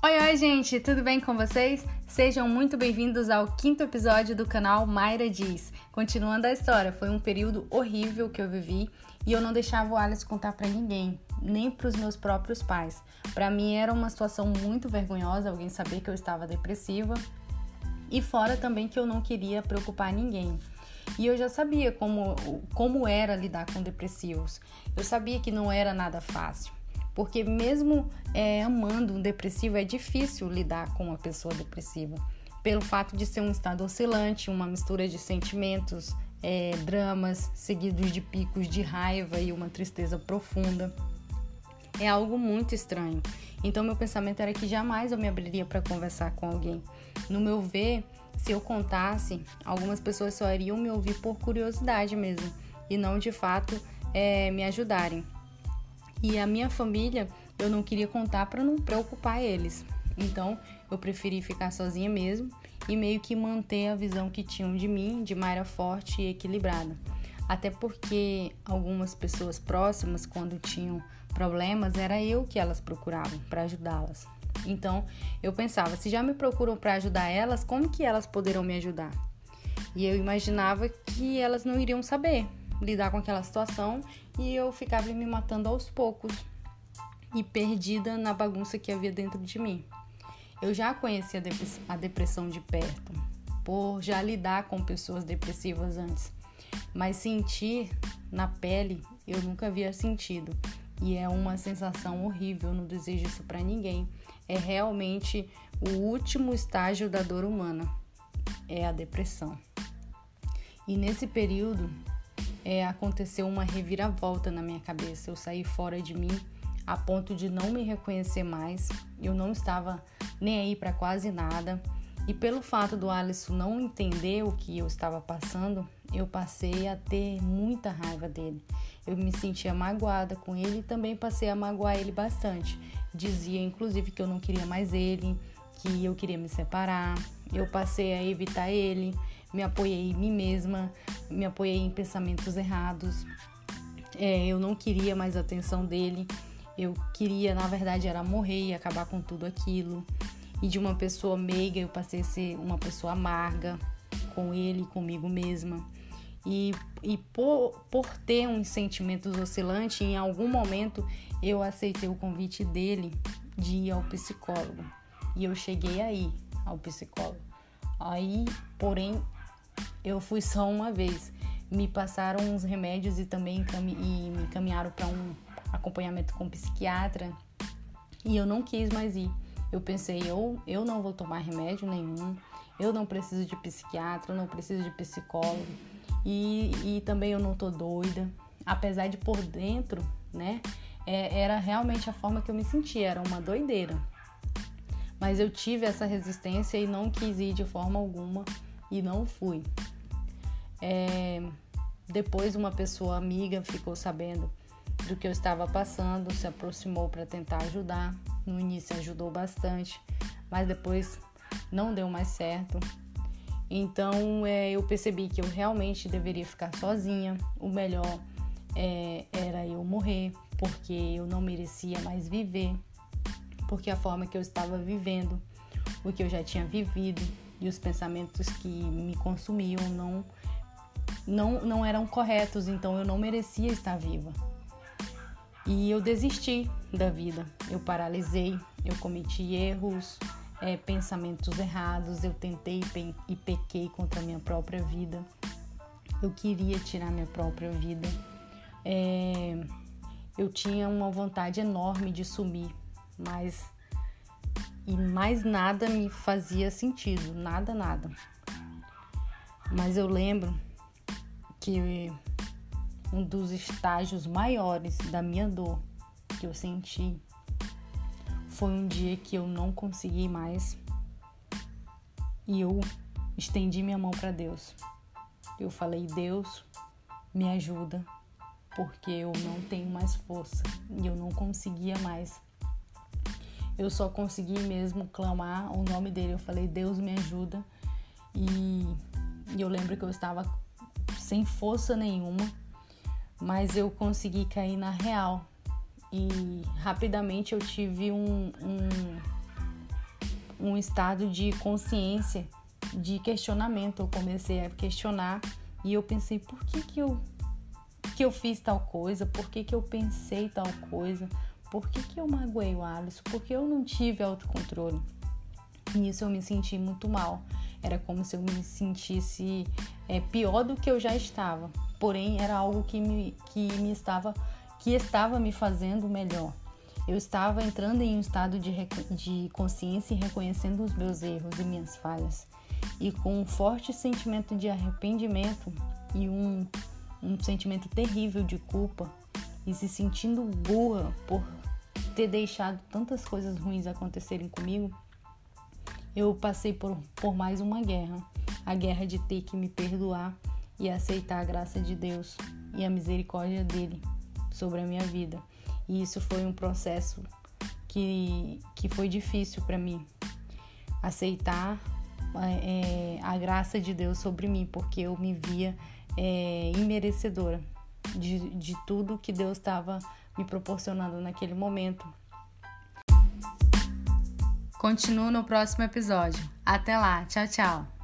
Oi, oi, gente, tudo bem com vocês? Sejam muito bem-vindos ao quinto episódio do canal Mayra Diz. Continuando a história, foi um período horrível que eu vivi e eu não deixava o Alice contar para ninguém, nem para os meus próprios pais. Para mim era uma situação muito vergonhosa alguém saber que eu estava depressiva e fora também que eu não queria preocupar ninguém. E eu já sabia como, como era lidar com depressivos. Eu sabia que não era nada fácil porque mesmo é, amando um depressivo é difícil lidar com uma pessoa depressiva, pelo fato de ser um estado oscilante, uma mistura de sentimentos, é, dramas seguidos de picos de raiva e uma tristeza profunda. É algo muito estranho. Então meu pensamento era que jamais eu me abriria para conversar com alguém. No meu ver, se eu contasse, algumas pessoas só iriam me ouvir por curiosidade mesmo e não de fato é, me ajudarem. E a minha família, eu não queria contar para não preocupar eles. Então, eu preferi ficar sozinha mesmo e meio que manter a visão que tinham de mim, de Mayra forte e equilibrada. Até porque algumas pessoas próximas, quando tinham problemas, era eu que elas procuravam para ajudá-las. Então, eu pensava, se já me procuram para ajudar elas, como que elas poderão me ajudar? E eu imaginava que elas não iriam saber, lidar com aquela situação e eu ficava me matando aos poucos e perdida na bagunça que havia dentro de mim. Eu já conhecia a depressão de perto, por já lidar com pessoas depressivas antes, mas sentir na pele eu nunca havia sentido e é uma sensação horrível, não desejo isso para ninguém. É realmente o último estágio da dor humana, é a depressão. E nesse período é, aconteceu uma reviravolta na minha cabeça. Eu saí fora de mim a ponto de não me reconhecer mais. Eu não estava nem aí para quase nada. E pelo fato do Alisson não entender o que eu estava passando, eu passei a ter muita raiva dele. Eu me sentia magoada com ele e também passei a magoar ele bastante. Dizia inclusive que eu não queria mais ele, que eu queria me separar. Eu passei a evitar ele me apoiei em mim mesma, me apoiei em pensamentos errados. É, eu não queria mais a atenção dele. Eu queria, na verdade, era morrer e acabar com tudo aquilo. E de uma pessoa meiga, eu passei a ser uma pessoa amarga com ele, comigo mesma. E, e por, por ter uns sentimentos oscilantes, em algum momento eu aceitei o convite dele de ir ao psicólogo. E eu cheguei aí ao psicólogo. Aí, porém, eu fui só uma vez. Me passaram uns remédios e também e me encaminharam para um acompanhamento com um psiquiatra e eu não quis mais ir. Eu pensei, eu, eu não vou tomar remédio nenhum, eu não preciso de psiquiatra, eu não preciso de psicólogo e, e também eu não tô doida. Apesar de por dentro, né, é, era realmente a forma que eu me sentia, era uma doideira. Mas eu tive essa resistência e não quis ir de forma alguma e não fui. É, depois uma pessoa amiga ficou sabendo do que eu estava passando, se aproximou para tentar ajudar. No início ajudou bastante, mas depois não deu mais certo. Então é, eu percebi que eu realmente deveria ficar sozinha. O melhor é, era eu morrer, porque eu não merecia mais viver, porque a forma que eu estava vivendo, o que eu já tinha vivido, e os pensamentos que me consumiam não, não, não eram corretos, então eu não merecia estar viva. E eu desisti da vida, eu paralisei, eu cometi erros, é, pensamentos errados, eu tentei e pequei contra a minha própria vida, eu queria tirar minha própria vida, é, eu tinha uma vontade enorme de sumir, mas e mais nada me fazia sentido, nada, nada. Mas eu lembro que um dos estágios maiores da minha dor que eu senti foi um dia que eu não consegui mais e eu estendi minha mão para Deus. Eu falei: Deus, me ajuda, porque eu não tenho mais força e eu não conseguia mais eu só consegui mesmo clamar o nome dele. Eu falei, Deus me ajuda. E, e eu lembro que eu estava sem força nenhuma, mas eu consegui cair na real. E rapidamente eu tive um, um, um estado de consciência, de questionamento. Eu comecei a questionar e eu pensei, por que, que eu que eu fiz tal coisa, por que, que eu pensei tal coisa, por que, que eu magoei o Alisson, por que eu não tive autocontrole. Nisso eu me senti muito mal. Era como se eu me sentisse é, pior do que eu já estava. Porém, era algo que me, que me estava que estava me fazendo melhor. Eu estava entrando em um estado de, de consciência e reconhecendo os meus erros e minhas falhas. E com um forte sentimento de arrependimento e um um sentimento terrível de culpa e se sentindo burra por ter deixado tantas coisas ruins acontecerem comigo, eu passei por, por mais uma guerra. A guerra de ter que me perdoar e aceitar a graça de Deus e a misericórdia dele sobre a minha vida. E isso foi um processo que, que foi difícil para mim. Aceitar é, a graça de Deus sobre mim, porque eu me via é, imerecedora de, de tudo que Deus estava me proporcionando naquele momento. Continuo no próximo episódio. Até lá, tchau, tchau.